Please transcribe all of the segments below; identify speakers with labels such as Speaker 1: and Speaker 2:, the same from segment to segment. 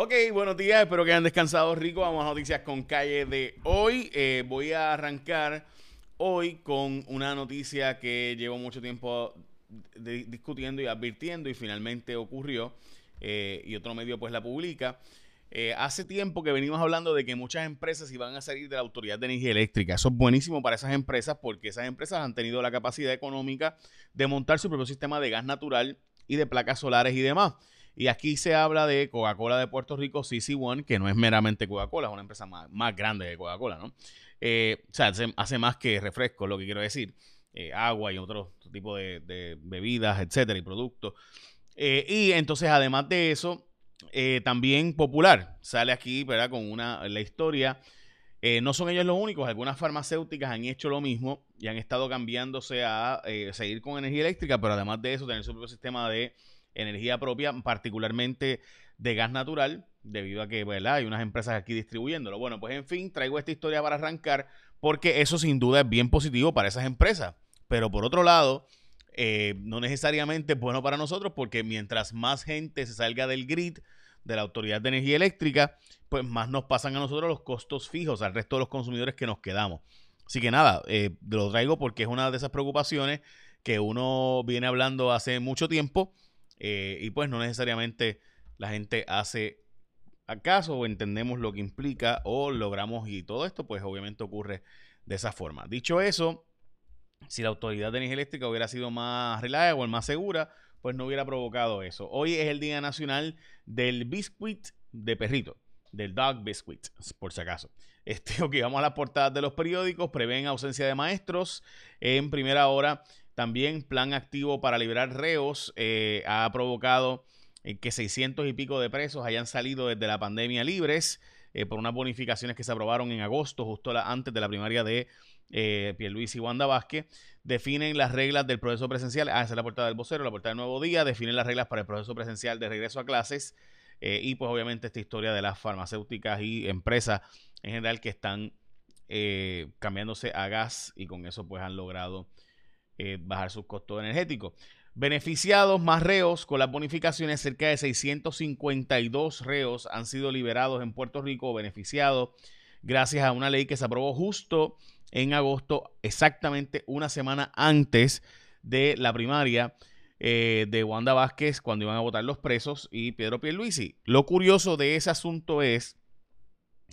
Speaker 1: Ok, buenos días, espero que hayan descansado rico. Vamos a noticias con calle de hoy. Eh, voy a arrancar hoy con una noticia que llevo mucho tiempo discutiendo y advirtiendo y finalmente ocurrió eh, y otro medio pues la publica. Eh, hace tiempo que venimos hablando de que muchas empresas iban a salir de la Autoridad de Energía Eléctrica. Eso es buenísimo para esas empresas porque esas empresas han tenido la capacidad económica de montar su propio sistema de gas natural y de placas solares y demás. Y aquí se habla de Coca-Cola de Puerto Rico, CC1, que no es meramente Coca-Cola, es una empresa más, grande que Coca-Cola, ¿no? Eh, o sea, hace, más que refresco, lo que quiero decir. Eh, agua y otro tipo de, bebidas, etcétera, y productos. Eh, y entonces, además de eso, también Popular sale aquí, ¿verdad? Con una, la historia. no son ellos los únicos, algunas farmacéuticas han hecho lo mismo y han estado cambiándose a seguir con energía eléctrica, pero además de eso, tener su propio sistema de energía propia, particularmente de gas natural, debido a que hay unas empresas aquí distribuyéndolo. Bueno, pues en fin, traigo esta historia para arrancar porque eso sin duda es bien positivo para esas empresas. Pero por otro lado, eh, no necesariamente es bueno para nosotros porque mientras más gente se salga del grid de la Autoridad de Energía Eléctrica, pues más nos pasan a nosotros los costos fijos al resto de los consumidores que nos quedamos. Así que nada, eh, lo traigo porque es una de esas preocupaciones que uno viene hablando hace mucho tiempo eh, y pues no necesariamente la gente hace acaso o entendemos lo que implica o logramos y todo esto pues obviamente ocurre de esa forma. Dicho eso, si la autoridad de energía eléctrica hubiera sido más reliable, más segura, pues no hubiera provocado eso. Hoy es el Día Nacional del Biscuit de Perrito, del Dog Biscuit, por si acaso. Este, ok, vamos a las portadas de los periódicos. Prevén ausencia de maestros en primera hora. También plan activo para liberar reos eh, ha provocado eh, que 600 y pico de presos hayan salido desde la pandemia libres eh, por unas bonificaciones que se aprobaron en agosto, justo antes de la primaria de eh, Pierluis y Wanda Vázquez. Definen las reglas del proceso presencial. Ah, esa es la portada del vocero, la portada del nuevo día. Definen las reglas para el proceso presencial de regreso a clases. y pues obviamente esta historia de las farmacéuticas y empresas en general que están cambiándose a gas y con eso pues han logrado eh, bajar sus costos energéticos. Beneficiados más reos con las bonificaciones, cerca de 652 reos han sido liberados en Puerto Rico, beneficiados gracias a una ley que se aprobó justo en agosto, exactamente una semana antes de la primaria eh, de Wanda Vázquez cuando iban a votar los presos y Pedro Pierluisi. Lo curioso de ese asunto es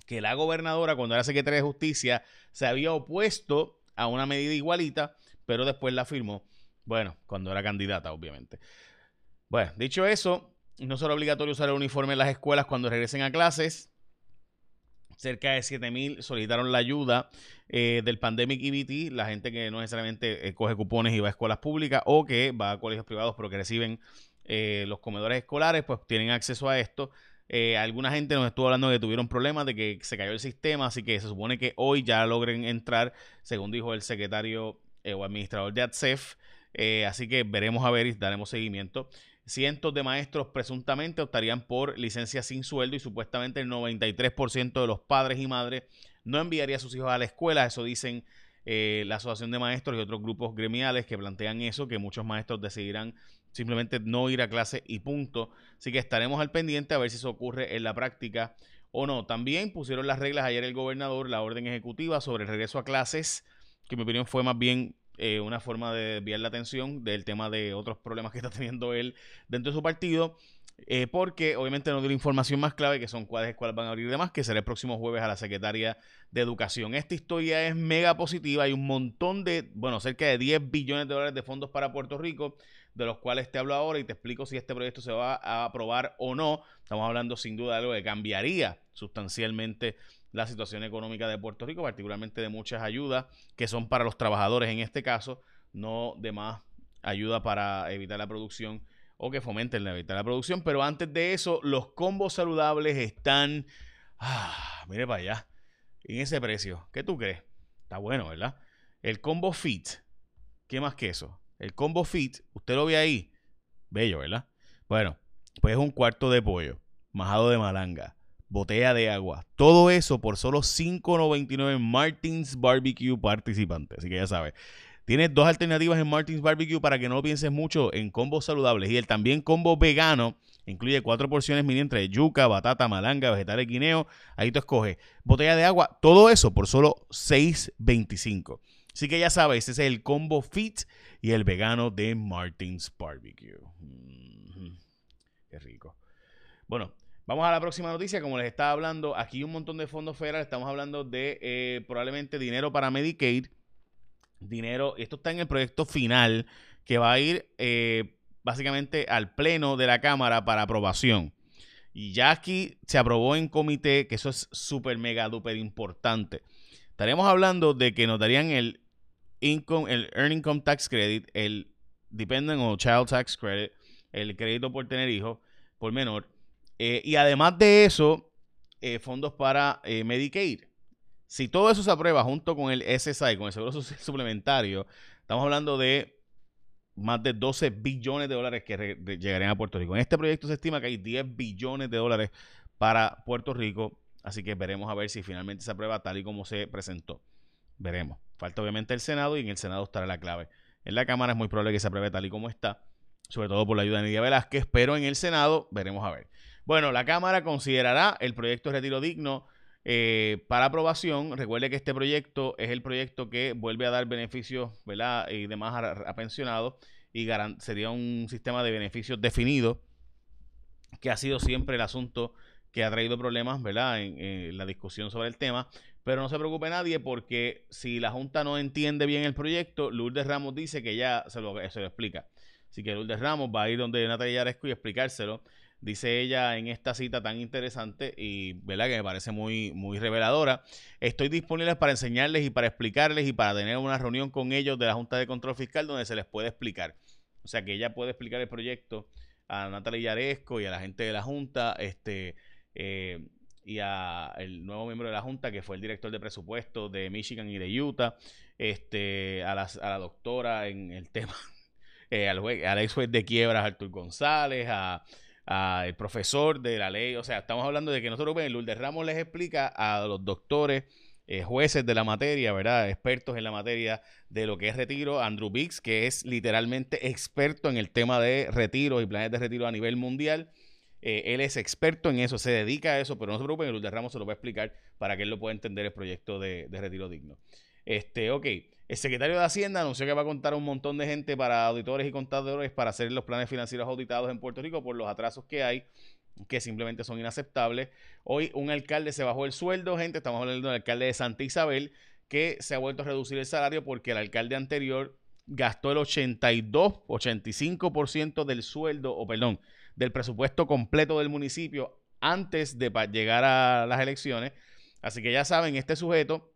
Speaker 1: que la gobernadora, cuando era secretaria de Justicia, se había opuesto a una medida igualita pero después la firmó, bueno, cuando era candidata, obviamente. Bueno, dicho eso, no será obligatorio usar el uniforme en las escuelas cuando regresen a clases. Cerca de 7000 solicitaron la ayuda eh, del Pandemic EBT, la gente que no necesariamente eh, coge cupones y va a escuelas públicas o que va a colegios privados pero que reciben eh, los comedores escolares, pues tienen acceso a esto. alguna gente nos estuvo hablando de que tuvieron problemas, de que se cayó el sistema, así que se supone que hoy ya logren entrar, según dijo el secretario eh, o administrador de ATSEF. Eh, así que veremos a ver y daremos seguimiento. Cientos de maestros presuntamente optarían por licencia sin sueldo y supuestamente el 93% de los padres y madres no enviaría a sus hijos a la escuela. Eso dicen eh, la Asociación de Maestros y otros grupos gremiales que plantean eso, que muchos maestros decidirán simplemente no ir a clase y punto. Así que estaremos al pendiente a ver si eso ocurre en la práctica o no. También pusieron las reglas ayer el gobernador, la orden ejecutiva sobre el regreso a clases que mi opinión fue más bien eh, una forma de desviar la atención del tema de otros problemas que está teniendo él dentro de su partido. Eh, porque obviamente no dio la información más clave, que son cuáles escuelas van a abrir y demás, que será el próximo jueves a la Secretaria de Educación. Esta historia es mega positiva, hay un montón de, bueno, cerca de 10 billones de dólares de fondos para Puerto Rico, de los cuales te hablo ahora y te explico si este proyecto se va a aprobar o no. Estamos hablando sin duda de algo que cambiaría sustancialmente la situación económica de Puerto Rico, particularmente de muchas ayudas que son para los trabajadores en este caso, no de más ayuda para evitar la producción o que fomenten la evitar la producción. Pero antes de eso, los combos saludables están, ah, mire para allá, en ese precio. ¿Qué tú crees? Está bueno, ¿verdad? El combo fit, ¿qué más que eso? El combo fit, usted lo ve ahí, bello, ¿verdad? Bueno, pues es un cuarto de pollo, majado de malanga botella de agua. Todo eso por solo $5.99 Martins Barbecue participante. Así que ya sabes. Tienes dos alternativas en Martins Barbecue para que no lo pienses mucho en combos saludables. Y el también combo vegano incluye cuatro porciones mini entre yuca, batata, malanga, vegetales guineo. Ahí tú escoges. Botella de agua, todo eso por solo $6.25. Así que ya sabes, ese es el combo fit y el vegano de Martins Barbecue. Qué rico. Bueno, vamos a la próxima noticia. Como les estaba hablando, aquí un montón de fondos federales. Estamos hablando de eh, probablemente dinero para Medicaid. Dinero, esto está en el proyecto final que va a ir eh, básicamente al pleno de la Cámara para aprobación. Y ya aquí se aprobó en comité, que eso es súper mega duper importante. Estaremos hablando de que nos darían el income, el Earning Income Tax Credit, el Dependent o Child Tax Credit, el crédito por tener hijos, por menor. Eh, y además de eso, eh, fondos para eh, Medicaid. Si todo eso se aprueba junto con el SSI, con el Seguro Suplementario, estamos hablando de más de 12 billones de dólares que llegarían a Puerto Rico. En este proyecto se estima que hay 10 billones de dólares para Puerto Rico, así que veremos a ver si finalmente se aprueba tal y como se presentó. Veremos. Falta obviamente el Senado y en el Senado estará la clave. En la Cámara es muy probable que se apruebe tal y como está, sobre todo por la ayuda de Nidia Velázquez, pero en el Senado veremos a ver. Bueno, la Cámara considerará el proyecto de retiro digno eh, para aprobación. Recuerde que este proyecto es el proyecto que vuelve a dar beneficios ¿verdad? y demás a, pensionados y sería un sistema de beneficios definido que ha sido siempre el asunto que ha traído problemas ¿verdad? en la discusión sobre el tema. Pero no se preocupe nadie porque si la Junta no entiende bien el proyecto, Lourdes Ramos dice que ya se lo, se lo explica. Así que Lourdes Ramos va a ir donde Natalia Yaresco y explicárselo. Dice ella en esta cita tan interesante y ¿verdad? que me parece muy, muy reveladora. Estoy disponible para enseñarles y para explicarles y para tener una reunión con ellos de la Junta de Control Fiscal donde se les puede explicar. O sea que ella puede explicar el proyecto a Natalia Yaresco y a la gente de la Junta. Este, eh, y a el nuevo miembro de la Junta, que fue el director de presupuesto de Michigan y de Utah, este, a, la, doctora en el tema, eh, al, al, ex juez de quiebras Artur González, a, el profesor de la ley, o sea, estamos hablando de que nosotros, el Lourdes Ramos les explica a los doctores, eh, jueces de la materia, ¿verdad? Expertos en la materia de lo que es retiro, Andrew Biggs, que es literalmente experto en el tema de retiro y planes de retiro a nivel mundial, eh, él es experto en eso, se dedica a eso, pero no se preocupen, Lourdes Ramos se lo va a explicar para que él lo pueda entender el proyecto de, retiro digno. Este, ok. El secretario de Hacienda anunció que va a contar un montón de gente para auditores y contadores para hacer los planes financieros auditados en Puerto Rico por los atrasos que hay, que simplemente son inaceptables. Hoy un alcalde se bajó el sueldo, gente, estamos hablando del alcalde de Santa Isabel, que se ha vuelto a reducir el salario porque el alcalde anterior gastó el 82, 85% del sueldo, o perdón, del presupuesto completo del municipio antes de llegar a las elecciones. Así que ya saben, este sujeto,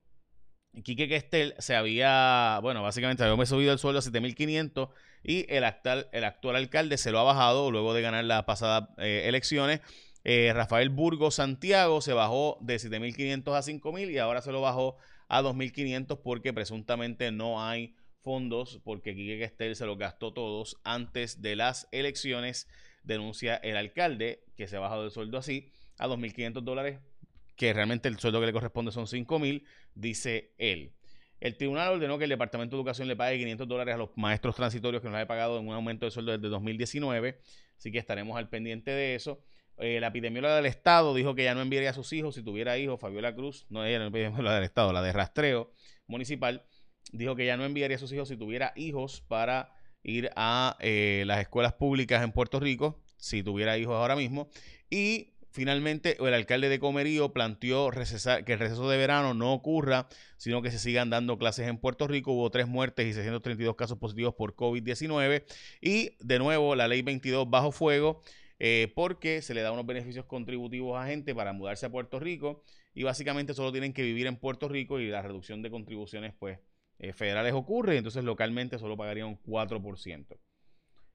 Speaker 1: Quique Questel, se había, bueno, básicamente había subido el sueldo a 7.500 y el actual, el actual alcalde se lo ha bajado luego de ganar las pasadas eh, elecciones. Eh, Rafael Burgos Santiago se bajó de 7.500 a 5.000 y ahora se lo bajó a 2.500 porque presuntamente no hay fondos porque Quique Questel se los gastó todos antes de las elecciones denuncia el alcalde que se ha bajado el sueldo así a 2.500 dólares, que realmente el sueldo que le corresponde son 5.000, dice él. El tribunal ordenó que el Departamento de Educación le pague 500 dólares a los maestros transitorios que no le ha pagado en un aumento de sueldo desde 2019, así que estaremos al pendiente de eso. Eh, la epidemióloga del Estado dijo que ya no enviaría a sus hijos si tuviera hijos. Fabiola Cruz, no ella, la epidemióloga del Estado, la de rastreo municipal, dijo que ya no enviaría a sus hijos si tuviera hijos para ir a eh, las escuelas públicas en Puerto Rico, si tuviera hijos ahora mismo. Y finalmente el alcalde de Comerío planteó que el receso de verano no ocurra, sino que se sigan dando clases en Puerto Rico. Hubo tres muertes y 632 casos positivos por COVID-19. Y de nuevo, la ley 22 bajo fuego. Eh, porque se le da unos beneficios contributivos a gente para mudarse a Puerto Rico y básicamente solo tienen que vivir en Puerto Rico y la reducción de contribuciones pues eh, federales ocurre, entonces localmente solo pagaría un 4%.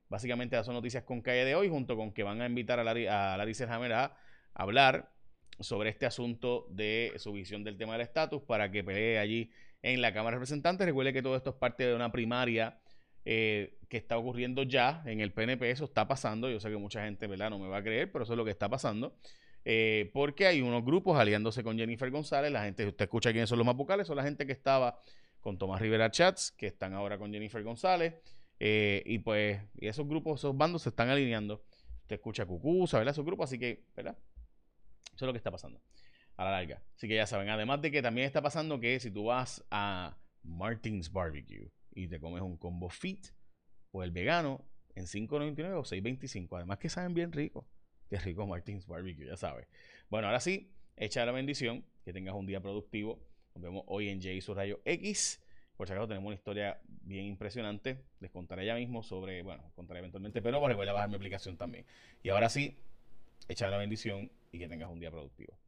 Speaker 1: Básicamente esas son noticias con calle de hoy, junto con que van a invitar a Larry, a a hablar sobre este asunto de su visión del tema del estatus para que pelee allí en la Cámara de Representantes. Recuerde que todo esto es parte de una primaria eh, que está ocurriendo ya en el PNP, eso está pasando. Yo sé que mucha gente ¿verdad? no me va a creer, pero eso es lo que está pasando. Eh, porque hay unos grupos aliándose con Jennifer González. La gente, usted escucha quiénes son los más vocales, son la gente que estaba con Tomás Rivera Chats, que están ahora con Jennifer González. Eh, y pues y esos grupos, esos bandos se están alineando. Usted escucha Cucusa, ¿verdad? Esos grupos, así que, ¿verdad? Eso es lo que está pasando a la larga. Así que ya saben, además de que también está pasando que si tú vas a Martins Barbecue y te comes un combo fit o el vegano en 5.99 o 6.25, además que saben bien rico. Qué rico Martins Barbecue, ya sabes. Bueno, ahora sí, echa la bendición, que tengas un día productivo. Nos vemos hoy en J su Rayo X. Por si acaso tenemos una historia bien impresionante. Les contaré ya mismo sobre, bueno, contaré eventualmente, pero voy a bajar mi aplicación también. Y ahora sí, echa la bendición y que tengas un día productivo.